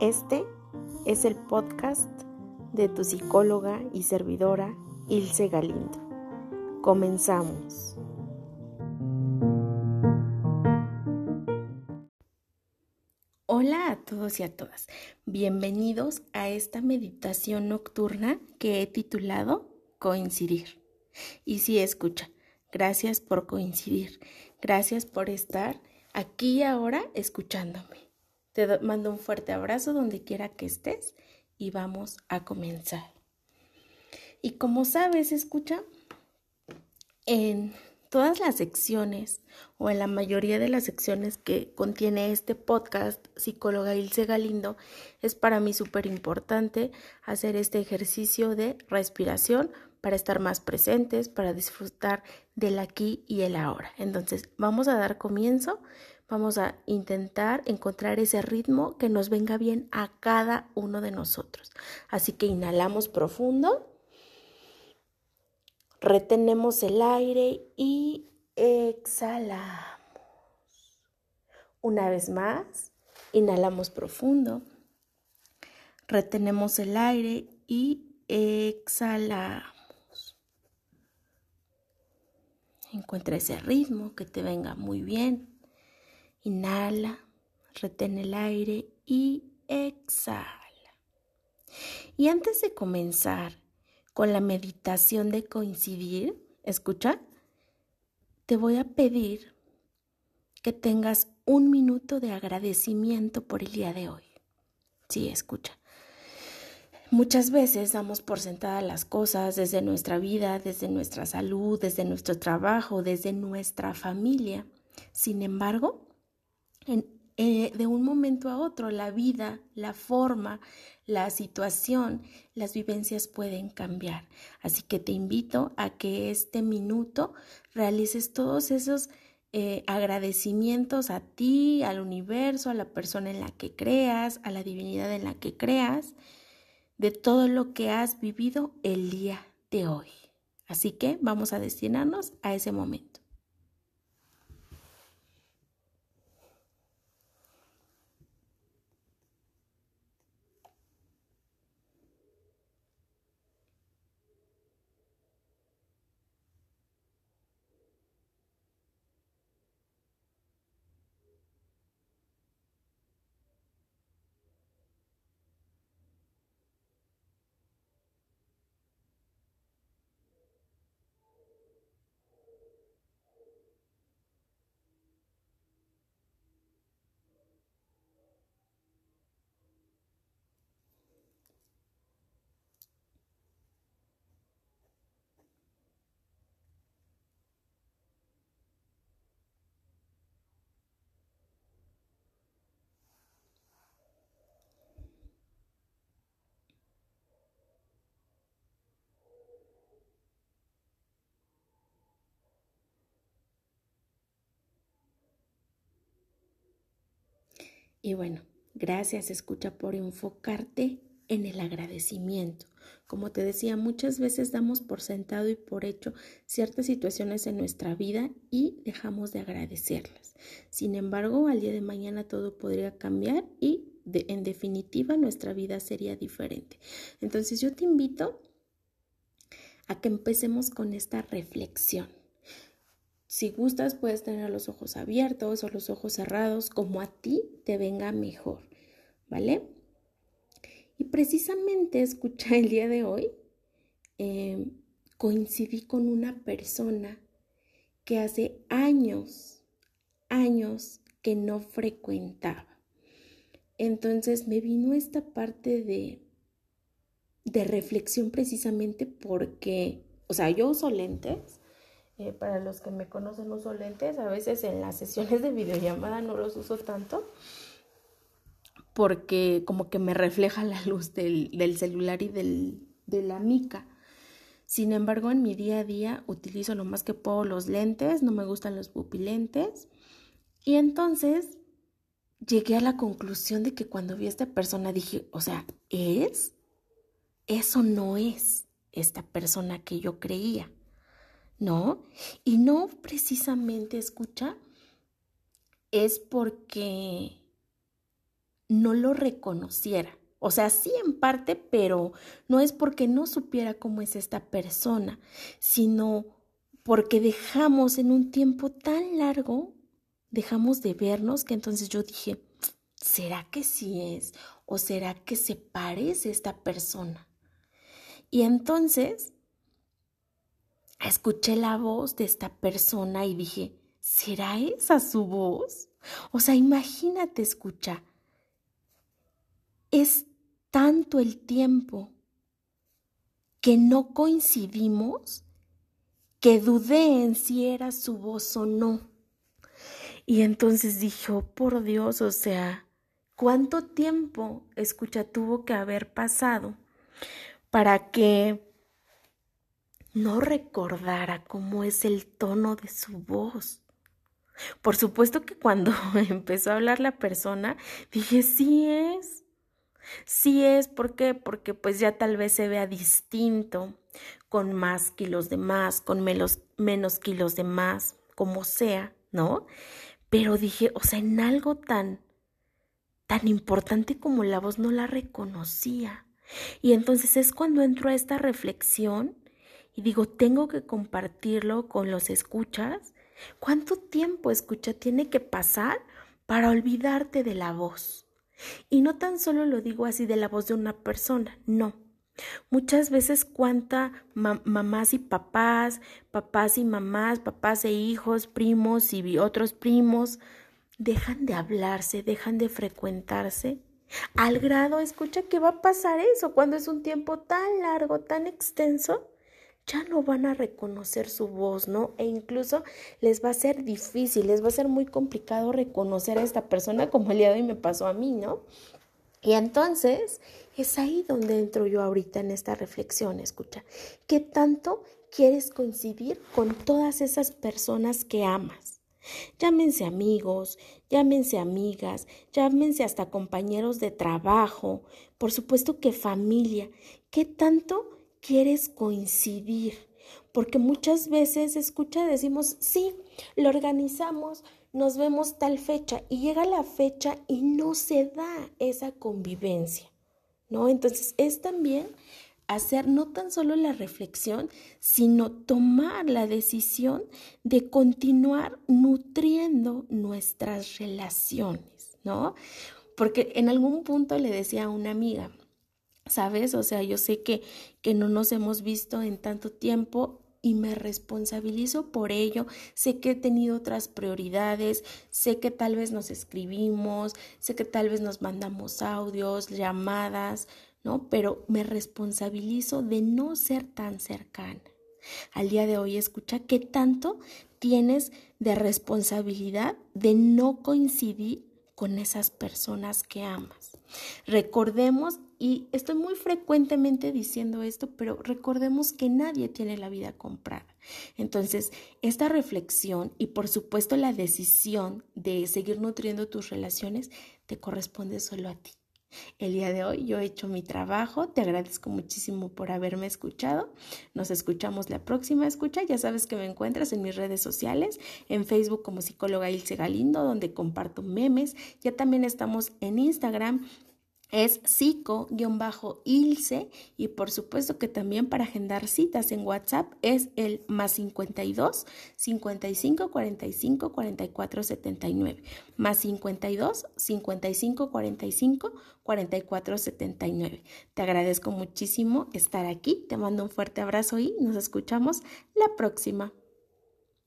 Este es el podcast de tu psicóloga y servidora Ilse Galindo. Comenzamos. Hola a todos y a todas. Bienvenidos a esta meditación nocturna que he titulado Coincidir. Y si escucha, gracias por coincidir. Gracias por estar aquí ahora escuchándome. Te mando un fuerte abrazo donde quiera que estés y vamos a comenzar. Y como sabes, escucha, en todas las secciones o en la mayoría de las secciones que contiene este podcast, psicóloga Ilse Galindo, es para mí súper importante hacer este ejercicio de respiración para estar más presentes, para disfrutar del aquí y el ahora. Entonces, vamos a dar comienzo Vamos a intentar encontrar ese ritmo que nos venga bien a cada uno de nosotros. Así que inhalamos profundo, retenemos el aire y exhalamos. Una vez más, inhalamos profundo, retenemos el aire y exhalamos. Encuentra ese ritmo que te venga muy bien. Inhala, retén el aire y exhala. Y antes de comenzar con la meditación de coincidir, escucha, te voy a pedir que tengas un minuto de agradecimiento por el día de hoy. Sí, escucha. Muchas veces damos por sentadas las cosas desde nuestra vida, desde nuestra salud, desde nuestro trabajo, desde nuestra familia. Sin embargo, eh, de un momento a otro, la vida, la forma, la situación, las vivencias pueden cambiar. Así que te invito a que este minuto realices todos esos eh, agradecimientos a ti, al universo, a la persona en la que creas, a la divinidad en la que creas, de todo lo que has vivido el día de hoy. Así que vamos a destinarnos a ese momento. Y bueno, gracias escucha por enfocarte en el agradecimiento. Como te decía, muchas veces damos por sentado y por hecho ciertas situaciones en nuestra vida y dejamos de agradecerlas. Sin embargo, al día de mañana todo podría cambiar y en definitiva nuestra vida sería diferente. Entonces yo te invito a que empecemos con esta reflexión. Si gustas, puedes tener los ojos abiertos o los ojos cerrados, como a ti te venga mejor, ¿vale? Y precisamente, escucha, el día de hoy em, coincidí con una persona que hace años, años que no frecuentaba. Entonces me vino esta parte de, de reflexión precisamente porque, o sea, yo uso lentes eh, para los que me conocen uso lentes, a veces en las sesiones de videollamada no los uso tanto porque como que me refleja la luz del, celular y del, de la mica. Sin embargo, en mi día a día utilizo lo más que puedo los lentes, no me gustan los pupilentes. Y entonces llegué a la conclusión de que cuando vi a esta persona dije, o sea, ¿es? Eso no es esta persona que yo creía. ¿No? Y no precisamente escucha, es porque no lo reconociera. O sea, sí en parte, pero no es porque no supiera cómo es esta persona, sino porque dejamos en un tiempo tan largo, dejamos de vernos que entonces yo dije, ¿será que sí es? ¿O será que se parece esta persona? Y entonces escuché la voz de esta persona y dije, ¿será esa su voz? O sea, imagínate, escucha, es tanto el tiempo que no coincidimos que dudé en si era su voz o no. Y entonces dije, oh, por Dios, o sea, ¿cuánto tiempo, escucha, tuvo que haber pasado para que no recordara cómo es el tono de su voz? Por supuesto que cuando empezó a hablar la persona, dije, sí es. Sí es, ¿por qué? Porque pues ya tal vez se vea distinto, con más kilos de más, con menos, kilos de más, como sea, ¿no? Pero dije, o sea, en algo tan, tan importante como la voz no la reconocía. Y entonces es cuando entro a esta reflexión y digo, tengo que compartirlo con los escuchas ¿Cuánto tiempo, escucha, tiene que pasar para olvidarte de la voz? Y no tan solo lo digo así de la voz de una persona, no. Muchas veces cuánta mamás y papás, papás y mamás, papás e hijos, primos y otros primos, dejan de hablarse, dejan de frecuentarse. Al grado, escucha, que va a pasar eso cuando es un tiempo tan largo, tan extenso, ya no van a reconocer su voz, ¿no? E incluso les va a ser difícil, les va a ser muy complicado reconocer a esta persona como el día de hoy me pasó a mí, ¿no? Y entonces es ahí donde entro yo ahorita en esta reflexión, escucha, ¿qué tanto quieres coincidir con todas esas personas que amas? Llámense amigos, llámense amigas, llámense hasta compañeros de trabajo, por supuesto que familia. ¿Qué tanto quieres coincidir, porque muchas veces, escucha, decimos, sí, lo organizamos, nos vemos tal fecha y llega la fecha y no se da esa convivencia, ¿no? Entonces es también hacer no tan solo la reflexión, sino tomar la decisión de continuar nutriendo nuestras relaciones, ¿no? Porque en algún punto le decía a una amiga, ¿sabes? O sea, yo sé que, que no nos hemos visto en tanto tiempo y me responsabilizo por ello. Sé que he tenido otras prioridades, sé que tal vez nos escribimos, sé que tal vez nos mandamos audios, llamadas, ¿no? Pero me responsabilizo de no ser tan cercana. Al día de hoy, escucha qué tanto tienes de responsabilidad de no coincidir con esas personas que amas. Recordemos y estoy muy frecuentemente diciendo esto, pero recordemos que nadie tiene la vida comprada. Entonces, esta reflexión y por supuesto la decisión de seguir nutriendo tus relaciones te corresponde solo a ti. El día de hoy yo he hecho mi trabajo, te agradezco muchísimo por haberme escuchado. Nos escuchamos la próxima escucha. Ya sabes que me encuentras en mis redes sociales, en Facebook como psicóloga Ilse Galindo, donde comparto memes. Ya también estamos en Instagram es psico-ilse y por supuesto que también para agendar citas en WhatsApp es el más 52 55 45 44 79 más 52 55 45 44 79. Te agradezco muchísimo estar aquí, te mando un fuerte abrazo y nos escuchamos la próxima.